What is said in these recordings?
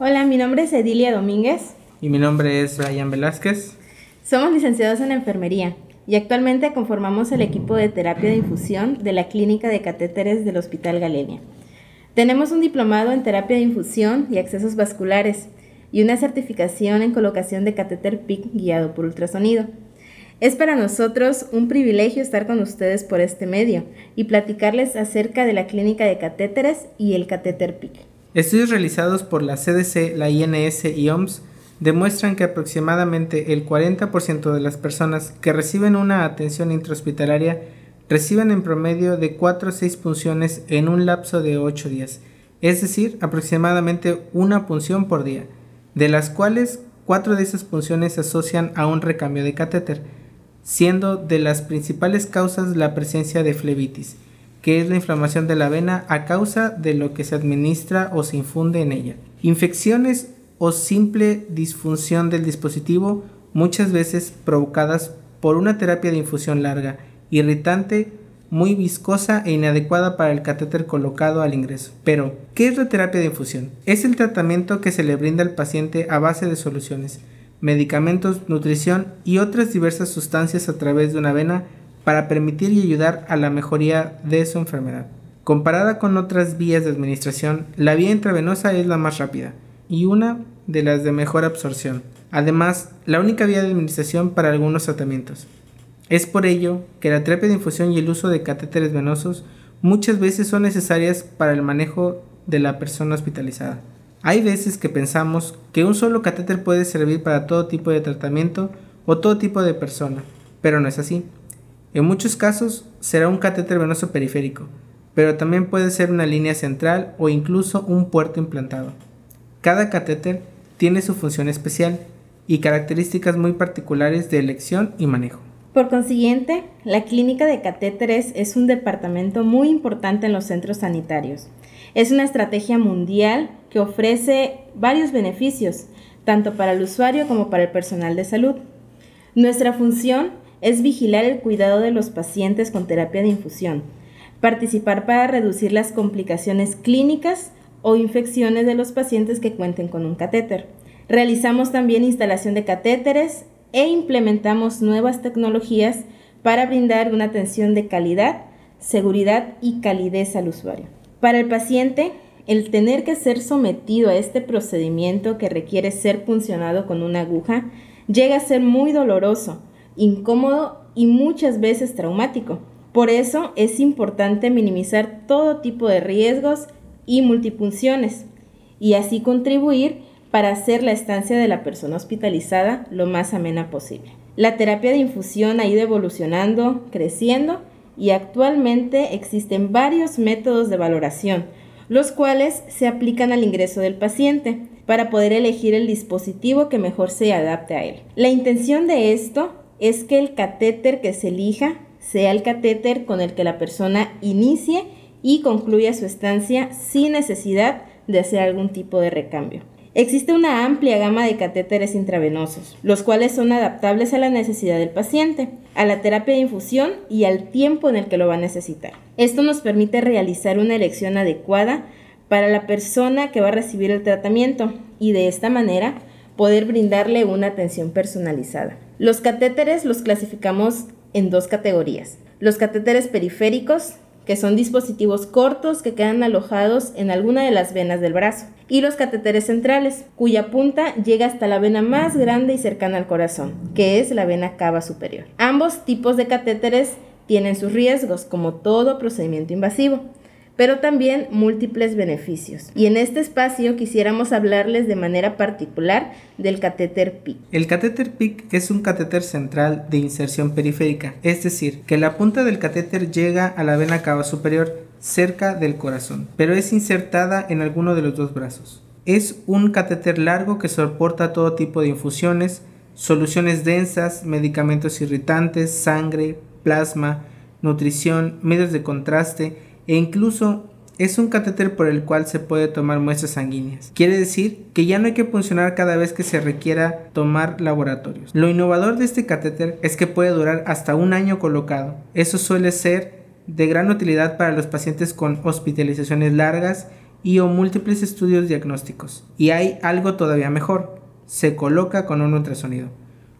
Hola, mi nombre es Edilia Domínguez. Y mi nombre es Brian Velázquez. Somos licenciados en enfermería y actualmente conformamos el equipo de terapia de infusión de la Clínica de Catéteres del Hospital Galenia. Tenemos un diplomado en terapia de infusión y accesos vasculares y una certificación en colocación de catéter PIC guiado por ultrasonido. Es para nosotros un privilegio estar con ustedes por este medio y platicarles acerca de la clínica de catéteres y el catéter PIC. Estudios realizados por la CDC, la INS y OMS demuestran que aproximadamente el 40% de las personas que reciben una atención intrahospitalaria reciben en promedio de 4 a 6 punciones en un lapso de 8 días, es decir, aproximadamente una punción por día, de las cuales 4 de esas punciones se asocian a un recambio de catéter, siendo de las principales causas la presencia de flebitis, que es la inflamación de la vena a causa de lo que se administra o se infunde en ella. Infecciones o simple disfunción del dispositivo, muchas veces provocadas por una terapia de infusión larga, irritante, muy viscosa e inadecuada para el catéter colocado al ingreso. Pero, ¿qué es la terapia de infusión? Es el tratamiento que se le brinda al paciente a base de soluciones, medicamentos, nutrición y otras diversas sustancias a través de una vena para permitir y ayudar a la mejoría de su enfermedad. Comparada con otras vías de administración, la vía intravenosa es la más rápida y una de las de mejor absorción. Además, la única vía de administración para algunos tratamientos. Es por ello que la terapia de infusión y el uso de catéteres venosos muchas veces son necesarias para el manejo de la persona hospitalizada. Hay veces que pensamos que un solo catéter puede servir para todo tipo de tratamiento o todo tipo de persona, pero no es así. En muchos casos será un catéter venoso periférico, pero también puede ser una línea central o incluso un puerto implantado. Cada catéter tiene su función especial y características muy particulares de elección y manejo. Por consiguiente, la clínica de catéteres es un departamento muy importante en los centros sanitarios. Es una estrategia mundial que ofrece varios beneficios, tanto para el usuario como para el personal de salud. Nuestra función es vigilar el cuidado de los pacientes con terapia de infusión, participar para reducir las complicaciones clínicas o infecciones de los pacientes que cuenten con un catéter. Realizamos también instalación de catéteres e implementamos nuevas tecnologías para brindar una atención de calidad, seguridad y calidez al usuario. Para el paciente, el tener que ser sometido a este procedimiento que requiere ser puncionado con una aguja llega a ser muy doloroso, incómodo y muchas veces traumático. Por eso es importante minimizar todo tipo de riesgos y multipunciones y así contribuir para hacer la estancia de la persona hospitalizada lo más amena posible. La terapia de infusión ha ido evolucionando, creciendo y actualmente existen varios métodos de valoración, los cuales se aplican al ingreso del paciente para poder elegir el dispositivo que mejor se adapte a él. La intención de esto es que el catéter que se elija sea el catéter con el que la persona inicie y concluya su estancia sin necesidad de hacer algún tipo de recambio. Existe una amplia gama de catéteres intravenosos, los cuales son adaptables a la necesidad del paciente, a la terapia de infusión y al tiempo en el que lo va a necesitar. Esto nos permite realizar una elección adecuada para la persona que va a recibir el tratamiento y de esta manera poder brindarle una atención personalizada. Los catéteres los clasificamos en dos categorías. Los catéteres periféricos, que son dispositivos cortos que quedan alojados en alguna de las venas del brazo, y los catéteres centrales, cuya punta llega hasta la vena más grande y cercana al corazón, que es la vena cava superior. Ambos tipos de catéteres tienen sus riesgos, como todo procedimiento invasivo pero también múltiples beneficios. Y en este espacio quisiéramos hablarles de manera particular del catéter PIC. El catéter PIC es un catéter central de inserción periférica, es decir, que la punta del catéter llega a la vena cava superior cerca del corazón, pero es insertada en alguno de los dos brazos. Es un catéter largo que soporta todo tipo de infusiones, soluciones densas, medicamentos irritantes, sangre, plasma, nutrición, medios de contraste e incluso es un catéter por el cual se puede tomar muestras sanguíneas. Quiere decir que ya no hay que funcionar cada vez que se requiera tomar laboratorios. Lo innovador de este catéter es que puede durar hasta un año colocado. Eso suele ser de gran utilidad para los pacientes con hospitalizaciones largas y o múltiples estudios diagnósticos. Y hay algo todavía mejor, se coloca con un ultrasonido,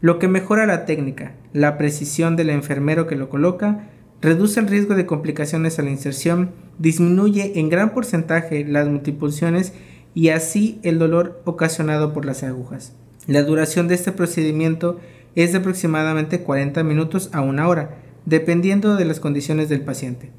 lo que mejora la técnica, la precisión del enfermero que lo coloca, reduce el riesgo de complicaciones a la inserción, disminuye en gran porcentaje las multipunciones y así el dolor ocasionado por las agujas. La duración de este procedimiento es de aproximadamente 40 minutos a una hora, dependiendo de las condiciones del paciente.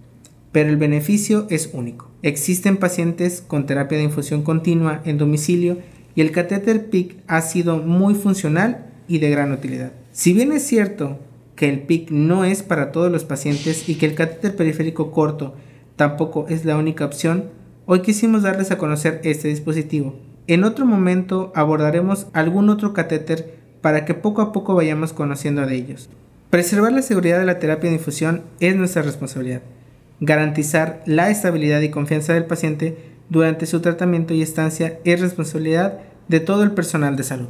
Pero el beneficio es único. Existen pacientes con terapia de infusión continua en domicilio y el catéter PIC ha sido muy funcional y de gran utilidad. Si bien es cierto que el PIC no es para todos los pacientes y que el catéter periférico corto tampoco es la única opción, hoy quisimos darles a conocer este dispositivo. En otro momento abordaremos algún otro catéter para que poco a poco vayamos conociendo de ellos. Preservar la seguridad de la terapia de infusión es nuestra responsabilidad. Garantizar la estabilidad y confianza del paciente durante su tratamiento y estancia es responsabilidad de todo el personal de salud.